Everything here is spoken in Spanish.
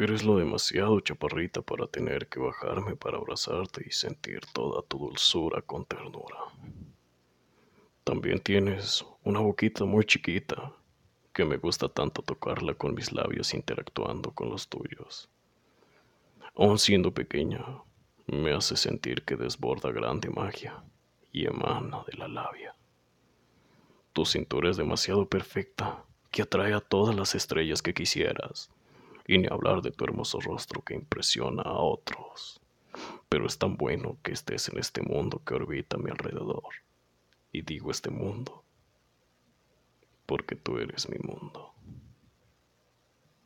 Eres lo demasiado chaparrita para tener que bajarme para abrazarte y sentir toda tu dulzura con ternura. También tienes una boquita muy chiquita que me gusta tanto tocarla con mis labios interactuando con los tuyos. Aun siendo pequeña, me hace sentir que desborda grande magia y emana de la labia. Tu cintura es demasiado perfecta que atrae a todas las estrellas que quisieras, y ni hablar de tu hermoso rostro que impresiona a otros. Pero es tan bueno que estés en este mundo que orbita a mi alrededor. Y digo este mundo porque tú eres mi mundo.